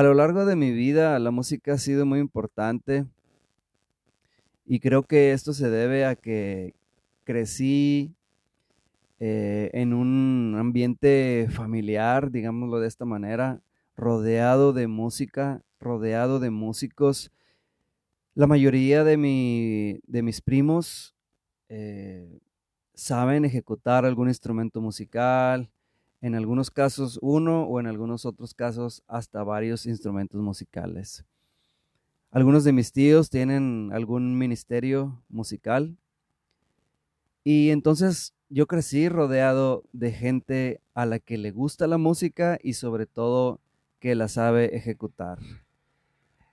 A lo largo de mi vida la música ha sido muy importante y creo que esto se debe a que crecí eh, en un ambiente familiar, digámoslo de esta manera, rodeado de música, rodeado de músicos. La mayoría de, de mis primos eh, saben ejecutar algún instrumento musical, en algunos casos uno o en algunos otros casos hasta varios instrumentos musicales. Algunos de mis tíos tienen algún ministerio musical y entonces yo crecí rodeado de gente a la que le gusta la música y sobre todo que la sabe ejecutar.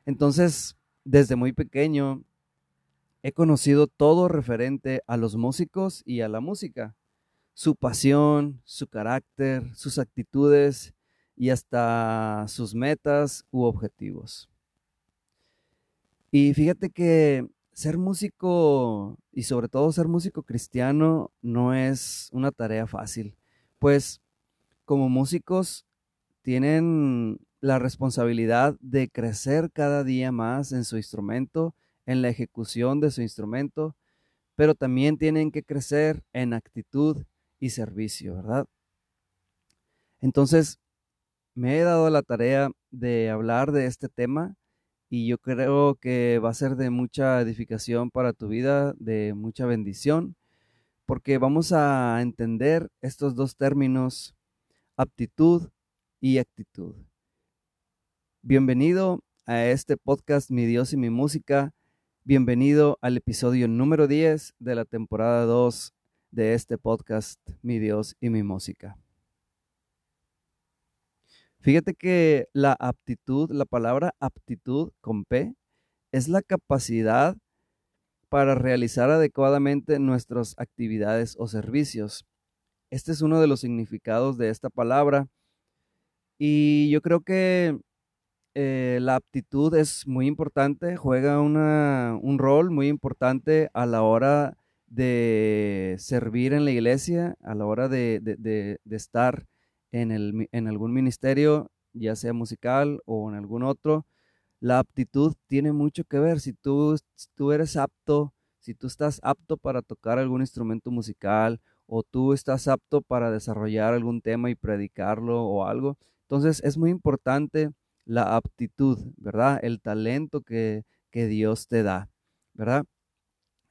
Entonces, desde muy pequeño, he conocido todo referente a los músicos y a la música, su pasión, su carácter, sus actitudes y hasta sus metas u objetivos. Y fíjate que ser músico y sobre todo ser músico cristiano no es una tarea fácil, pues como músicos tienen la responsabilidad de crecer cada día más en su instrumento, en la ejecución de su instrumento, pero también tienen que crecer en actitud y servicio, ¿verdad? Entonces, me he dado la tarea de hablar de este tema y yo creo que va a ser de mucha edificación para tu vida, de mucha bendición, porque vamos a entender estos dos términos, aptitud y actitud. Bienvenido a este podcast Mi Dios y mi música. Bienvenido al episodio número 10 de la temporada 2 de este podcast Mi Dios y mi música. Fíjate que la aptitud, la palabra aptitud con P, es la capacidad para realizar adecuadamente nuestras actividades o servicios. Este es uno de los significados de esta palabra. Y yo creo que eh, la aptitud es muy importante, juega un rol muy importante a la hora de servir en la iglesia, a la hora de, de estar en, algún ministerio, ya sea musical o en algún otro, la aptitud tiene mucho que ver. Si tú, tú eres apto, si tú estás apto para tocar algún instrumento musical o tú estás apto para desarrollar algún tema y predicarlo o algo, entonces es muy importante la aptitud, ¿verdad? El talento que, Dios te da, ¿verdad?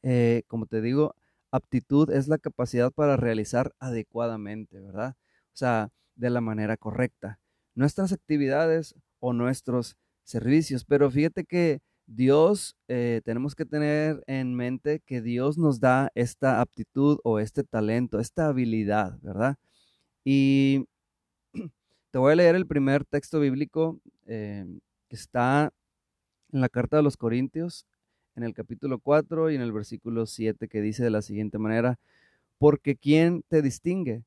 Eh, como te digo, aptitud es la capacidad para realizar adecuadamente, ¿verdad? O sea, de la manera correcta. Nuestras actividades o nuestros servicios. Pero fíjate que Dios, eh, tenemos que tener en mente que Dios nos da esta aptitud o este talento, esta habilidad, ¿verdad? Y te voy a leer el primer texto bíblico eh, que está en la carta de los Corintios, en el capítulo 4 y en el versículo 7, que dice de la siguiente manera, porque ¿quién te distingue?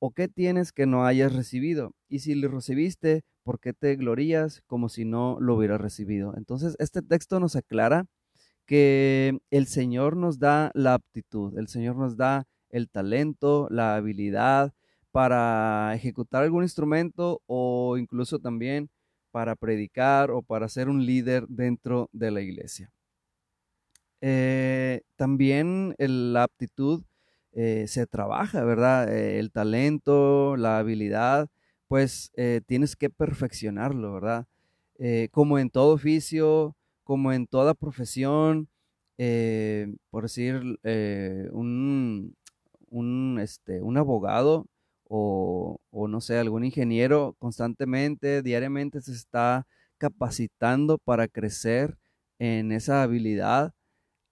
¿O qué tienes que no hayas recibido? Y si lo recibiste, ¿por qué te glorías como si no lo hubieras recibido? Entonces, este texto nos aclara que el Señor nos da la aptitud, el Señor nos da el talento, la habilidad para ejecutar algún instrumento o incluso también para predicar o para ser un líder dentro de la iglesia. Eh, también la aptitud eh, se trabaja, ¿verdad? Eh, el talento, la habilidad, pues tienes que perfeccionarlo, ¿verdad? como en todo oficio, como en toda profesión, por decir, un, un, este, un abogado o, o, no sé, algún ingeniero constantemente, diariamente se está capacitando para crecer en esa habilidad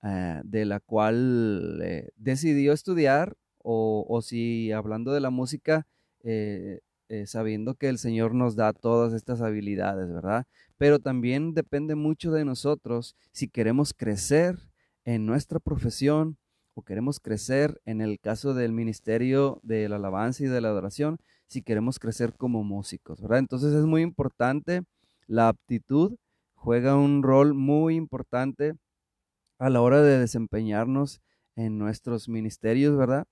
eh, de la cual eh, decidió estudiar o, si hablando de la música, eh, sabiendo que el Señor nos da todas estas habilidades, ¿verdad? Pero también depende mucho de nosotros si queremos crecer en nuestra profesión o queremos crecer en el caso del ministerio de la alabanza y de la adoración, si queremos crecer como músicos, ¿verdad? Entonces es muy importante, la aptitud juega un rol muy importante a la hora de desempeñarnos en nuestros ministerios, ¿verdad?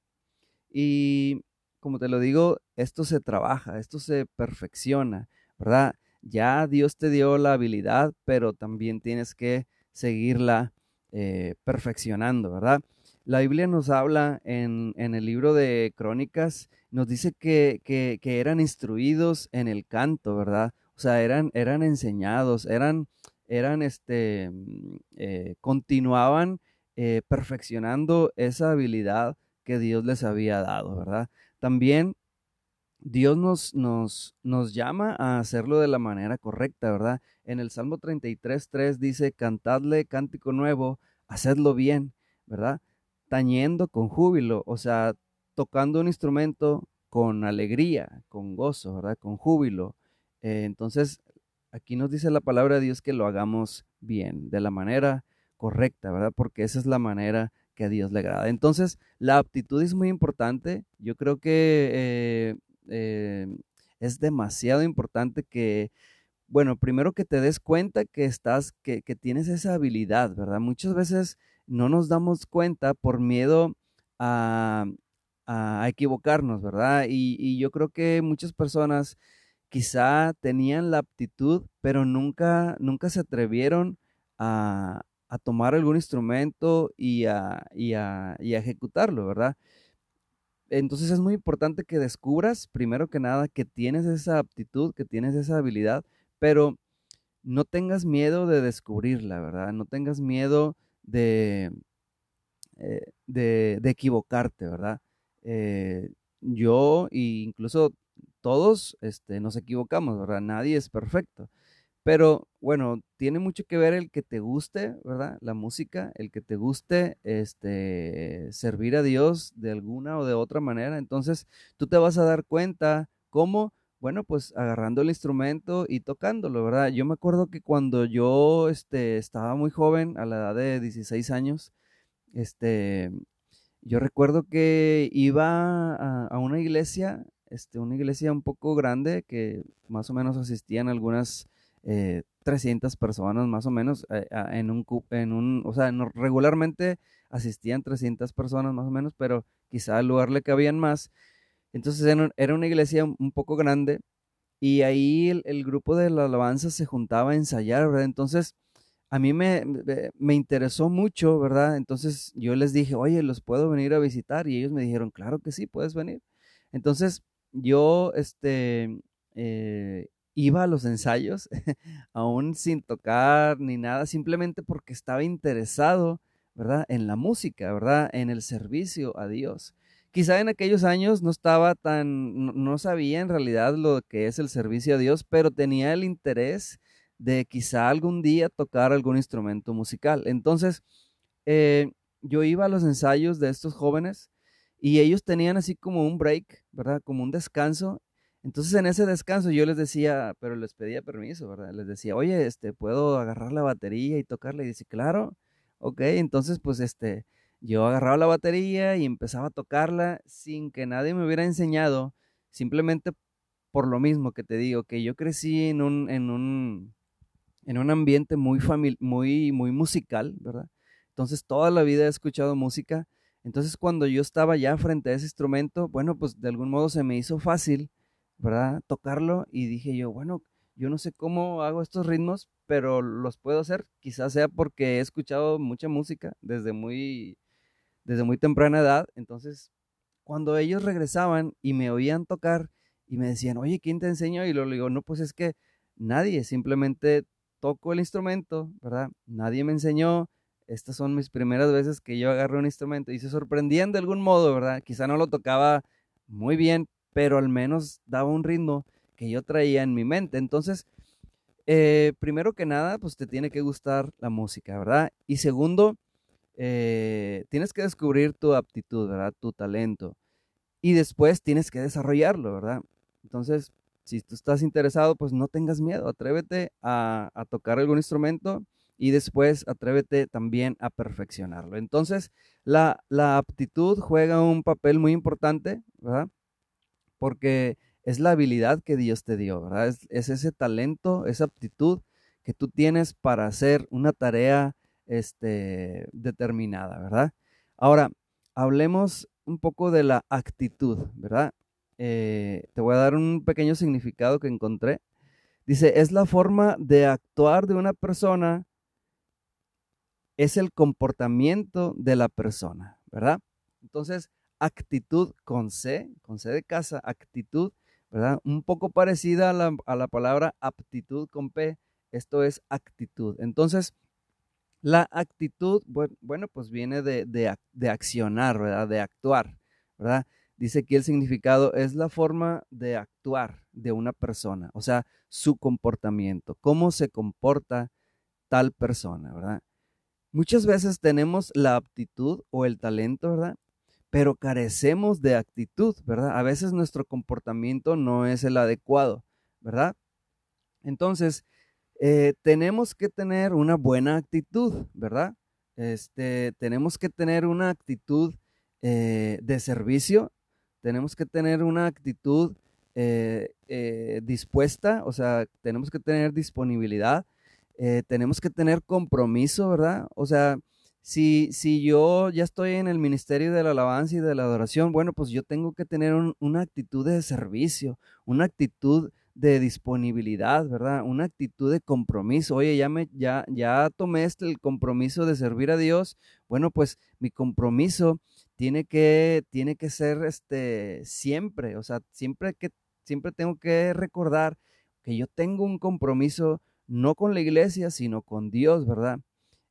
Y como te lo digo, esto se trabaja, esto se perfecciona, ¿verdad? ya Dios te dio la habilidad, pero también tienes que seguirla eh, perfeccionando, ¿verdad? La Biblia nos habla en, el libro de Crónicas, nos dice que, eran instruidos en el canto, ¿verdad? O sea, eran, eran enseñados, eran, eran, este, mm, eh, continuaban eh, perfeccionando esa habilidad que Dios les había dado, ¿verdad? También Dios nos, nos, nos llama a hacerlo de la manera correcta, ¿verdad? En el Salmo 33, 3 dice, cantadle cántico nuevo, hacedlo bien, ¿verdad? Tañendo con júbilo, o sea, tocando un instrumento con alegría, con gozo, ¿verdad? Con júbilo. Eh, entonces, aquí nos dice la palabra de Dios que lo hagamos bien, de la manera correcta, ¿verdad? Porque esa es la manera que a Dios le agrada. Entonces, la aptitud es muy importante. Yo creo que eh, eh, es demasiado importante que, bueno, primero que te des cuenta que estás, que, tienes esa habilidad, ¿verdad? Muchas veces no nos damos cuenta por miedo a, equivocarnos, ¿verdad? Y, yo creo que muchas personas quizá tenían la aptitud, pero nunca, nunca se atrevieron a, tomar algún instrumento y a, y a, y a ejecutarlo, ¿verdad? Entonces es muy importante que descubras, primero que nada, que tienes esa aptitud, que tienes esa habilidad, pero no tengas miedo de descubrirla, ¿verdad? No tengas miedo de, eh, de, equivocarte, ¿verdad? Eh, yo e incluso todos este, nos equivocamos, ¿verdad? Nadie es perfecto. Pero bueno, tiene mucho que ver el que te guste, ¿verdad? La música, el que te guste este, servir a Dios de alguna o de otra manera. Entonces, tú te vas a dar cuenta cómo, bueno, pues agarrando el instrumento y tocándolo, ¿verdad? Yo me acuerdo que cuando yo este, estaba muy joven, a la edad de 16 años, este, yo recuerdo que iba a, a una iglesia, este, una iglesia un poco grande que más o menos asistían algunas 300 eh, personas más o menos eh, en, un, en un, o sea, regularmente asistían 300 personas más o menos, pero quizá al lugar le cabían más. Entonces era una iglesia un poco grande y ahí el, grupo de la alabanza se juntaba a ensayar, ¿verdad? Entonces a mí me, me, interesó mucho, ¿verdad? Entonces yo les dije, oye, ¿los puedo venir a visitar? Y ellos me dijeron, claro que sí, puedes venir. Entonces yo, este, eh, iba a los ensayos, aún sin tocar ni nada, simplemente porque estaba interesado, ¿verdad? En la música, ¿verdad? En el servicio a Dios. Quizá en aquellos años no estaba tan, no, sabía en realidad lo que es el servicio a Dios, pero tenía el interés de quizá algún día tocar algún instrumento musical. Entonces, eh, yo iba a los ensayos de estos jóvenes y ellos tenían así como un break, ¿verdad? Como un descanso entonces en ese descanso yo les decía, pero les pedía permiso, ¿verdad? Les decía, oye, este, ¿puedo agarrar la batería y tocarla? Y dice, claro, ok, entonces pues este, yo agarraba la batería y empezaba a tocarla sin que nadie me hubiera enseñado, simplemente por lo mismo que te digo, que yo crecí en un, en un, en un ambiente muy, muy, muy musical, ¿verdad? Entonces toda la vida he escuchado música, entonces cuando yo estaba ya frente a ese instrumento, bueno, pues de algún modo se me hizo fácil ¿verdad? Tocarlo y dije yo, bueno, yo no sé cómo hago estos ritmos, pero los puedo hacer. Quizás sea porque he escuchado mucha música desde muy, desde muy temprana edad. Entonces, cuando ellos regresaban y me oían tocar y me decían, oye, ¿quién te enseñó? Y le digo, no, pues es que nadie, simplemente toco el instrumento, ¿verdad? Nadie me enseñó. Estas son mis primeras veces que yo agarro un instrumento y se sorprendían de algún modo, ¿verdad? Quizá no lo tocaba muy bien, pero al menos daba un ritmo que yo traía en mi mente. Entonces, eh, primero que nada, pues te tiene que gustar la música, ¿verdad? Y segundo, eh, tienes que descubrir tu aptitud, ¿verdad? Tu talento. Y después tienes que desarrollarlo, ¿verdad? Entonces, si tú estás interesado, pues no tengas miedo, atrévete a, tocar algún instrumento y después atrévete también a perfeccionarlo. Entonces, la, la aptitud juega un papel muy importante, ¿verdad? porque es la habilidad que Dios te dio, ¿verdad? Es, ese talento, esa aptitud que tú tienes para hacer una tarea este, determinada, ¿verdad? Ahora, hablemos un poco de la actitud, ¿verdad? Eh, te voy a dar un pequeño significado que encontré. Dice, es la forma de actuar de una persona, es el comportamiento de la persona, ¿verdad? Entonces, actitud con C, con C de casa, actitud, ¿verdad? Un poco parecida a la, a la palabra aptitud con P, esto es actitud. Entonces, la actitud, bueno, pues viene de, de, accionar, ¿verdad? De actuar, ¿verdad? Dice que el significado es la forma de actuar de una persona, o sea, su comportamiento, cómo se comporta tal persona, ¿verdad? Muchas veces tenemos la aptitud o el talento, ¿verdad? Pero carecemos de actitud, ¿verdad? A veces nuestro comportamiento no es el adecuado, ¿verdad? Entonces, eh, tenemos que tener una buena actitud, ¿verdad? Este, tenemos que tener una actitud eh, de servicio, tenemos que tener una actitud eh, dispuesta, o sea, tenemos que tener disponibilidad, tenemos que tener compromiso, ¿verdad? O sea, si, si yo ya estoy en el ministerio de la alabanza y de la adoración, bueno, pues yo tengo que tener una actitud de servicio, una actitud de disponibilidad, ¿verdad? Una actitud de compromiso. Oye, ya me ya ya tomé este el compromiso de servir a Dios. Bueno, pues mi compromiso tiene que tiene que ser este siempre, o sea, siempre que siempre tengo que recordar que yo tengo un compromiso no con la iglesia, sino con Dios, ¿verdad?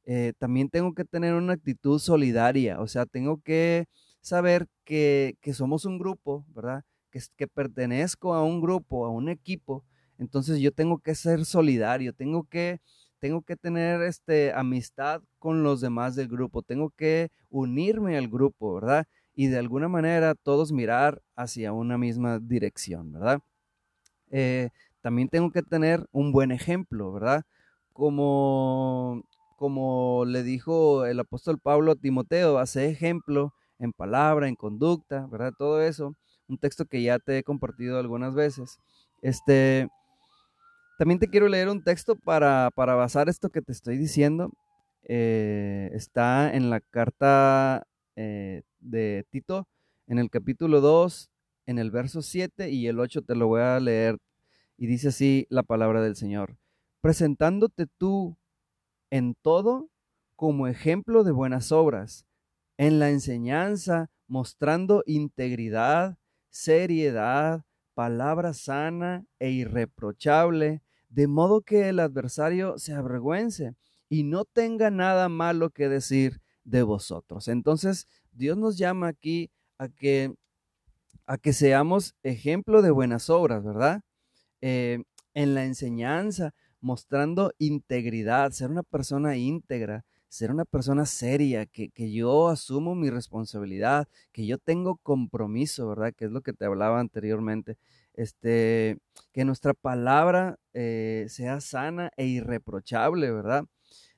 Eh, también tengo que tener una actitud solidaria, o sea, tengo que saber que, que somos un grupo, ¿verdad? que, pertenezco a un grupo, a un equipo, entonces yo tengo que ser solidario, tengo que, tengo que tener este, amistad con los demás del grupo, tengo que unirme al grupo, ¿verdad? Y de alguna manera todos mirar hacia una misma dirección, ¿verdad? Eh, también tengo que tener un buen ejemplo, ¿verdad? Como, como le dijo el apóstol Pablo a Timoteo, hace ejemplo en palabra, en conducta, ¿verdad? Todo eso un texto que ya te he compartido algunas veces. Este, también te quiero leer un texto para, basar esto que te estoy diciendo. Eh, está en la carta eh, de Tito, en el capítulo 2, en el verso 7 y el 8 te lo voy a leer. Y dice así la palabra del Señor. Presentándote tú en todo como ejemplo de buenas obras, en la enseñanza, mostrando integridad, seriedad, palabra sana e irreprochable, de modo que el adversario se avergüence y no tenga nada malo que decir de vosotros. Entonces, Dios nos llama aquí a que, a que seamos ejemplo de buenas obras, ¿verdad? Eh, en la enseñanza, mostrando integridad, ser una persona íntegra, ser una persona seria, que, yo asumo mi responsabilidad, que yo tengo compromiso, ¿verdad? Que es lo que te hablaba anteriormente. Este, que nuestra palabra eh, sea sana e irreprochable, ¿verdad?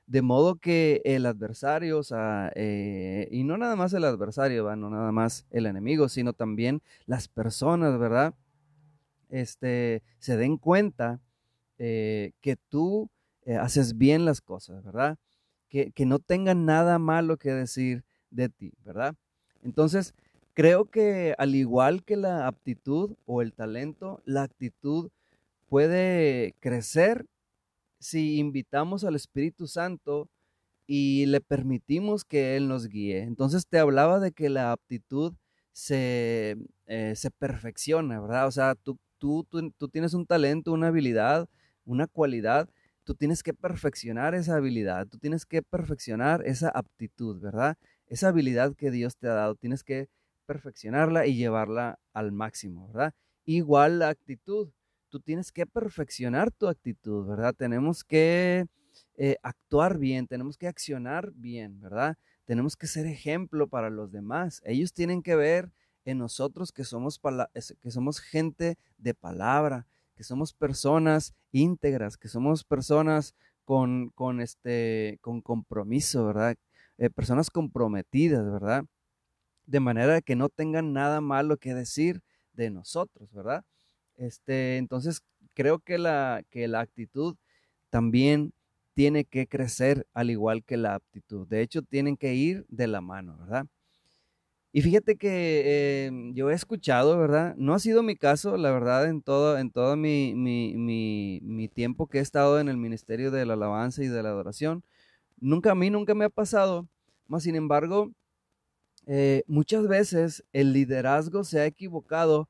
De modo que el adversario, o sea, eh, y no nada más el adversario, ¿verdad? no nada más el enemigo, sino también las personas, ¿verdad? Este, se den cuenta eh, que tú haces bien las cosas, ¿verdad? que, no tengan nada malo que decir de ti, ¿verdad? Entonces, creo que al igual que la aptitud o el talento, la actitud puede crecer si invitamos al Espíritu Santo y le permitimos que Él nos guíe. Entonces te hablaba de que la aptitud se, eh, se perfecciona, ¿verdad? O sea, tú, tú, tú, tienes un talento, una habilidad, una cualidad tú tienes que perfeccionar esa habilidad, tú tienes que perfeccionar esa aptitud, ¿verdad? Esa habilidad que Dios te ha dado, tienes que perfeccionarla y llevarla al máximo, ¿verdad? Igual la actitud, tú tienes que perfeccionar tu actitud, ¿verdad? Tenemos que eh, actuar bien, tenemos que accionar bien, ¿verdad? Tenemos que ser ejemplo para los demás. Ellos tienen que ver en nosotros que somos, que somos gente de palabra, que somos personas íntegras, que somos personas con, con, este, con compromiso, ¿verdad? Eh, personas comprometidas, ¿verdad? De manera que no tengan nada malo que decir de nosotros, ¿verdad? Este, entonces, creo que la, que la actitud también tiene que crecer al igual que la aptitud. De hecho, tienen que ir de la mano, ¿verdad? Y fíjate que em, yo he escuchado, ¿verdad? No ha sido mi caso, la verdad, en todo, en todo mi, mi, mi, tiempo que he estado en el ministerio de la alabanza y de la adoración. Nunca a mí, nunca me ha pasado. Más sin embargo, eh, muchas veces el liderazgo se ha equivocado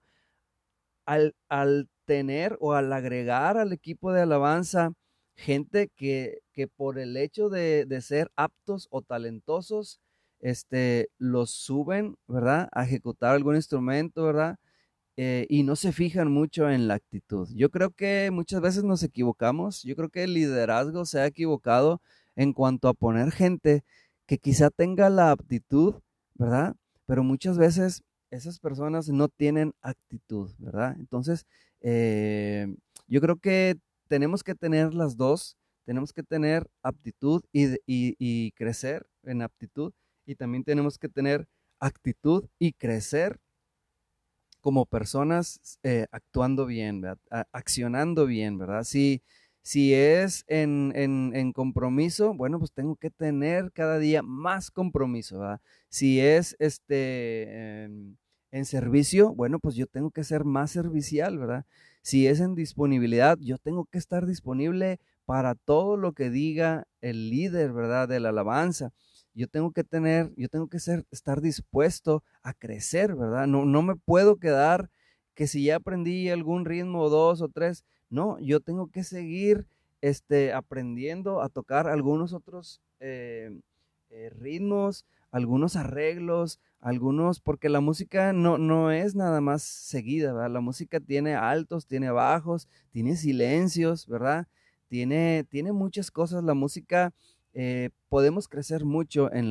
al, al, tener o al agregar al equipo de alabanza gente que, que por el hecho de, de ser aptos o talentosos, este, los suben, ¿verdad? A ejecutar algún instrumento, ¿verdad? Eh, y no se fijan mucho en la actitud. Yo creo que muchas veces nos equivocamos. Yo creo que el liderazgo se ha equivocado en cuanto a poner gente que quizá tenga la aptitud, ¿verdad? Pero muchas veces esas personas no tienen actitud, ¿verdad? Entonces, eh, yo creo que tenemos que tener las dos. Tenemos que tener aptitud y, y, y crecer en aptitud y también tenemos que tener actitud y crecer como personas eh, actuando bien, accionando bien, ¿verdad? Si, si es en, en, compromiso, bueno, pues tengo que tener cada día más compromiso, ¿verdad? Si es este, em, en servicio, bueno, pues yo tengo que ser más servicial, ¿verdad? Si es en disponibilidad, yo tengo que estar disponible para todo lo que diga el líder, ¿verdad? De la alabanza yo tengo que tener, yo tengo que ser, estar dispuesto a crecer, ¿verdad? No, no me puedo quedar que si ya aprendí algún ritmo, dos o tres, no, yo tengo que seguir este, aprendiendo a tocar algunos otros eh, eh, ritmos, algunos arreglos, algunos, porque la música no, no es nada más seguida, ¿verdad? La música tiene altos, tiene bajos, tiene silencios, ¿verdad? Tiene, tiene muchas cosas. La música eh, podemos crecer mucho en,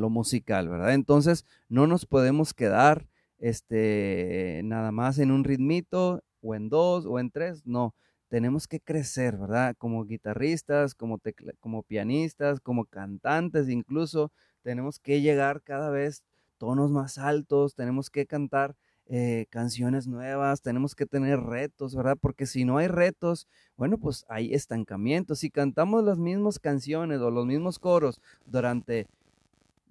lo musical, ¿verdad? Entonces, no nos podemos quedar este, nada más en un ritmito o en dos o en tres, no. Tenemos que crecer, ¿verdad? Como guitarristas, como, como pianistas, como cantantes incluso, tenemos que llegar cada vez tonos más altos, tenemos que cantar eh, canciones nuevas, tenemos que tener retos, ¿verdad? Porque si no hay retos, bueno, pues hay estancamiento. Si cantamos las mismas canciones o los mismos coros durante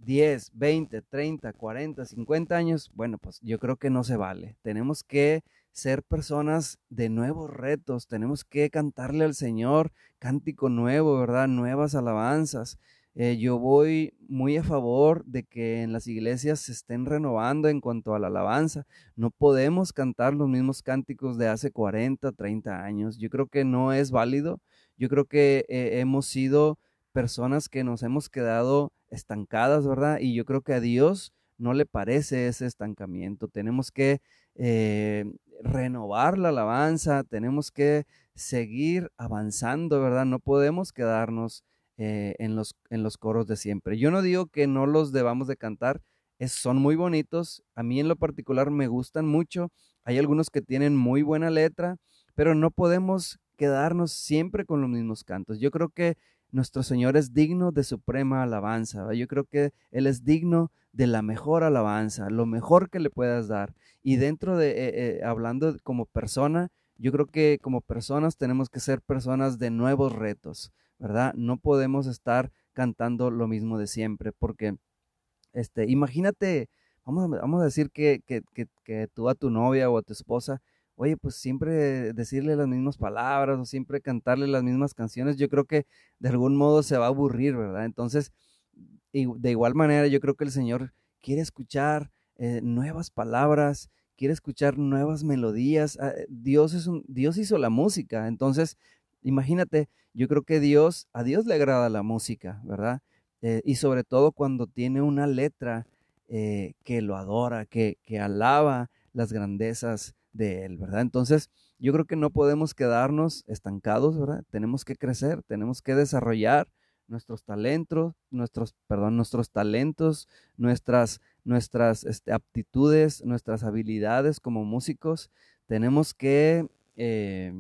10, 20, 30, 40, 50 años, bueno, pues yo creo que no se vale. Tenemos que ser personas de nuevos retos, tenemos que cantarle al Señor cántico nuevo, ¿verdad? Nuevas alabanzas. Eh, yo voy muy a favor de que en las iglesias se estén renovando en cuanto a la alabanza. No podemos cantar los mismos cánticos de hace 40, 30 años. Yo creo que no es válido. Yo creo que eh, hemos sido personas que nos hemos quedado estancadas, ¿verdad? Y yo creo que a Dios no le parece ese estancamiento. Tenemos que eh, renovar la alabanza, tenemos que seguir avanzando, ¿verdad? No podemos quedarnos eh, en, los, en los coros de siempre. Yo no digo que no los debamos de cantar, es, son muy bonitos, a mí en lo particular me gustan mucho, hay algunos que tienen muy buena letra, pero no podemos quedarnos siempre con los mismos cantos. Yo creo que nuestro Señor es digno de suprema alabanza. Yo creo que Él es digno de la mejor alabanza, lo mejor que le puedas dar. Y dentro de, eh, eh, hablando como persona, yo creo que como personas tenemos que ser personas de nuevos retos. ¿Verdad? No podemos estar cantando lo mismo de siempre, porque, este, imagínate, vamos a, vamos a decir que, que, que, tú a tu novia o a tu esposa, oye, pues siempre decirle las mismas palabras o siempre cantarle las mismas canciones, yo creo que de algún modo se va a aburrir, ¿verdad? Entonces, y de igual manera, yo creo que el Señor quiere escuchar eh, nuevas palabras, quiere escuchar nuevas melodías. Ah, Dios es un, Dios hizo la música, entonces Imagínate, yo creo que Dios, a Dios le agrada la música, ¿verdad? Eh, y sobre todo cuando tiene una letra eh, que lo adora, que, que alaba las grandezas de Él, ¿verdad? Entonces, yo creo que no podemos quedarnos estancados, ¿verdad? Tenemos que crecer, tenemos que desarrollar nuestros talentos, nuestros, perdón, nuestros talentos, nuestras, nuestras este, aptitudes, nuestras habilidades como músicos. Tenemos que eh,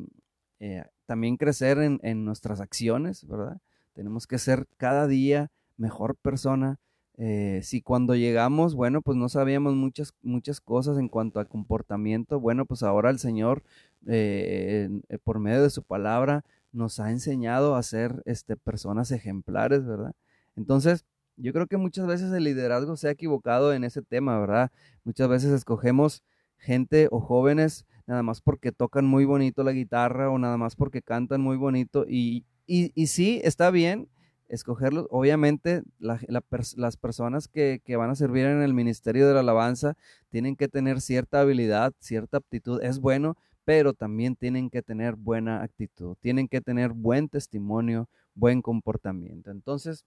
también crecer en, nuestras acciones, ¿verdad? Tenemos que ser cada día mejor persona. Eh, si cuando llegamos, bueno, pues no sabíamos muchas, muchas cosas en cuanto a comportamiento, bueno, pues ahora el Señor, eh, eh, por medio de su palabra, nos ha enseñado a ser este, personas ejemplares, ¿verdad? Entonces, Yo creo que muchas veces el liderazgo se ha equivocado en ese tema, ¿verdad? Muchas veces escogemos gente o jóvenes nada más porque tocan muy bonito la guitarra o nada más porque cantan muy bonito y, y, sí, está bien escogerlos. Obviamente las personas que, que, van a servir en el ministerio de la alabanza tienen que tener cierta habilidad, cierta aptitud, es bueno, pero también tienen que tener buena actitud, tienen que tener buen testimonio, buen comportamiento. Entonces,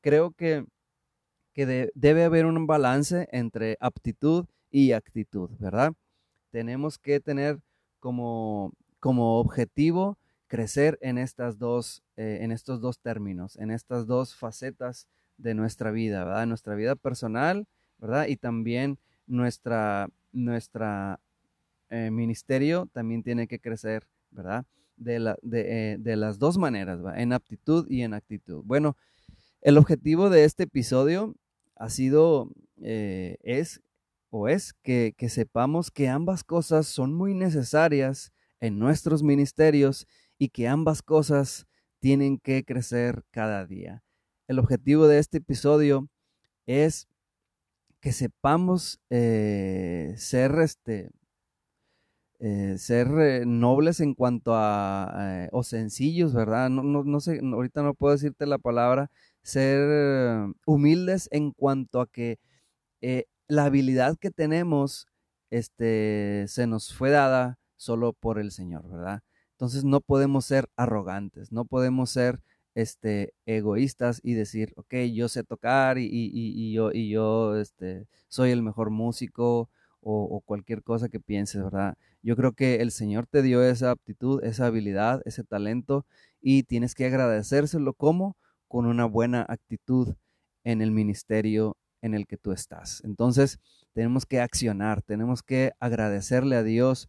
creo que, que debe haber un balance entre aptitud y actitud, ¿verdad? Tenemos que tener como, como objetivo crecer en, estas dos, eh, en estos dos términos, en estas dos facetas de nuestra vida, ¿verdad? Nuestra vida personal, ¿verdad? Y también nuestra, nuestra eh, ministerio también tiene que crecer, ¿verdad? De, la, de, eh, de las dos maneras, en aptitud y en actitud. Bueno, el objetivo de este episodio ha sido, es o es que, que sepamos que ambas cosas son muy necesarias en nuestros ministerios y que ambas cosas tienen que crecer cada día. El objetivo de este episodio es que sepamos ser este, eh, ser eh, nobles en cuanto a, eh, o sencillos, ¿verdad? No, no, no, sé, ahorita no puedo decirte la palabra, ser humildes en cuanto a que la habilidad que tenemos este, se nos fue dada solo por el Señor, ¿verdad? Entonces no podemos ser arrogantes, no podemos ser este, egoístas y decir, ok, yo sé tocar y, y, y yo, y yo este, soy el mejor músico o, cualquier cosa que pienses, ¿verdad? Yo creo que el Señor te dio esa aptitud, esa habilidad, ese talento y tienes que agradecérselo como con una buena actitud en el ministerio en el que tú estás. Entonces, tenemos que accionar, tenemos que agradecerle a Dios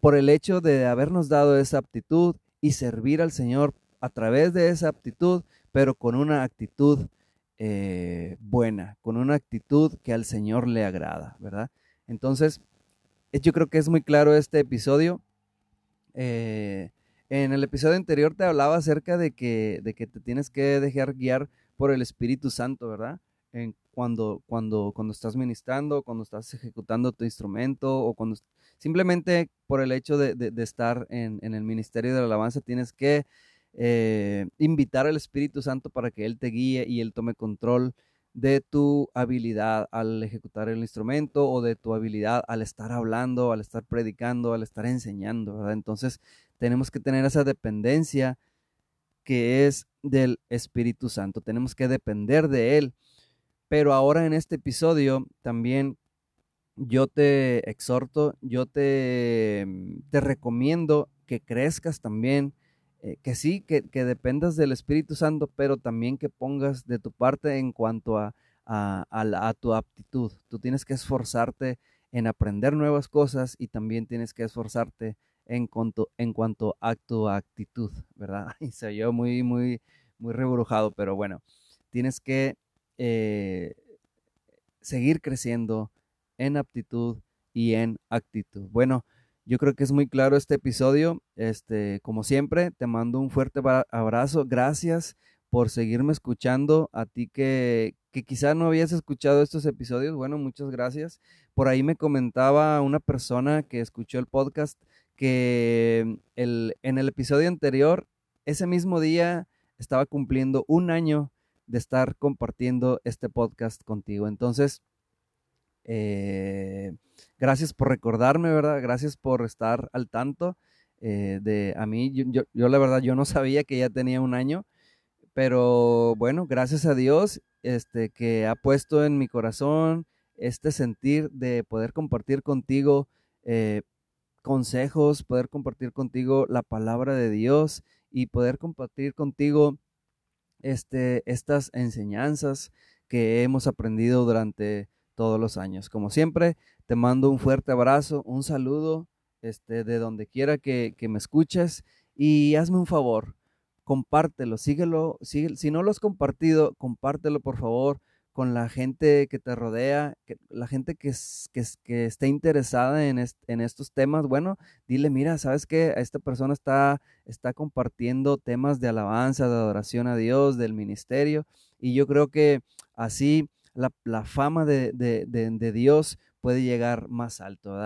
por el hecho de habernos dado esa aptitud y servir al Señor a través de esa aptitud, pero con una actitud eh, buena, con una actitud que al Señor le agrada, ¿verdad? Entonces, yo creo que es muy claro este episodio. Eh, en el episodio anterior te hablaba acerca de que, de que te tienes que dejar guiar por el Espíritu Santo, ¿verdad? En cuando, cuando, cuando estás ministrando, cuando estás ejecutando tu instrumento o cuando simplemente por el hecho de, estar en, el ministerio de la alabanza tienes que eh, invitar al Espíritu Santo para que Él te guíe y Él tome control de tu habilidad al ejecutar el instrumento o de tu habilidad al estar hablando, al estar predicando, al estar enseñando. Entonces tenemos que tener esa dependencia que es del Espíritu Santo. Tenemos que depender de Él. Pero ahora en este episodio también yo te exhorto, yo te, te recomiendo que crezcas también eh, que sí, que, dependas del Espíritu Santo, pero también que pongas de tu parte en cuanto a, a, tu aptitud. Tú tienes que esforzarte en aprender nuevas cosas y también tienes que esforzarte en cuanto, en cuanto a tu actitud, ¿verdad? Y se oyó muy, muy, muy reburujado, pero bueno, tienes que eh, seguir creciendo en aptitud y en actitud. Bueno, yo creo que es muy claro este episodio. Este, como siempre, te mando un fuerte abrazo. Gracias por seguirme escuchando. A ti que, que quizá no habías escuchado estos episodios, bueno, muchas gracias. Por ahí me comentaba una persona que escuchó el podcast que el, en el episodio anterior, ese mismo día, estaba cumpliendo un año de estar compartiendo este podcast contigo. Entonces, eh, gracias por recordarme, ¿verdad? Gracias por estar al tanto eh, de a mí. Yo, yo, la verdad, yo no sabía que ya tenía un año, pero bueno, gracias a Dios, este, que ha puesto en mi corazón este sentir de poder compartir contigo eh, consejos, poder compartir contigo la palabra de Dios y poder compartir contigo este, estas enseñanzas que hemos aprendido durante todos los años. Como siempre, te mando un fuerte abrazo, un saludo este, de donde quiera que, me escuches y hazme un favor, compártelo, síguelo, si no lo has compartido, compártelo por favor con la gente que te rodea, la gente que, que, que esté interesada en, estos temas, bueno, dile, mira, ¿sabes qué? Esta persona está, está compartiendo temas de alabanza, de adoración a Dios, del ministerio, y yo creo que así la, fama de, Dios puede llegar más alto.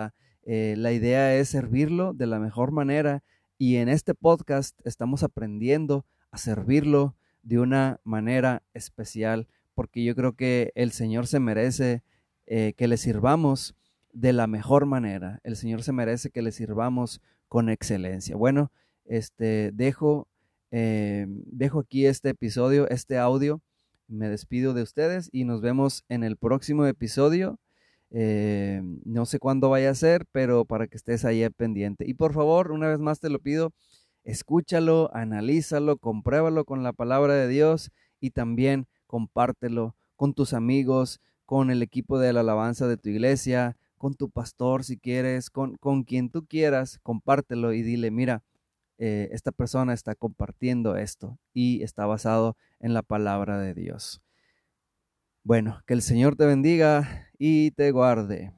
Eh, la idea es servirlo de la mejor manera y en este podcast estamos aprendiendo a servirlo de una manera especial porque yo creo que el Señor se merece eh, que le sirvamos de la mejor manera. El Señor se merece que le sirvamos con excelencia. Bueno, este dejo, eh, dejo aquí este episodio, este audio. Me despido de ustedes y nos vemos en el próximo episodio. Eh, no sé cuándo vaya a ser, pero para que estés ahí pendiente. Y por favor, una vez más te lo pido, escúchalo, analízalo, compruébalo con la palabra de Dios y también compártelo con tus amigos, con el equipo de la alabanza de tu iglesia, con tu pastor si quieres, con, con quien tú quieras, compártelo y dile, mira, eh, esta persona está compartiendo esto y está basado en la palabra de Dios. Bueno, que el Señor te bendiga y te guarde.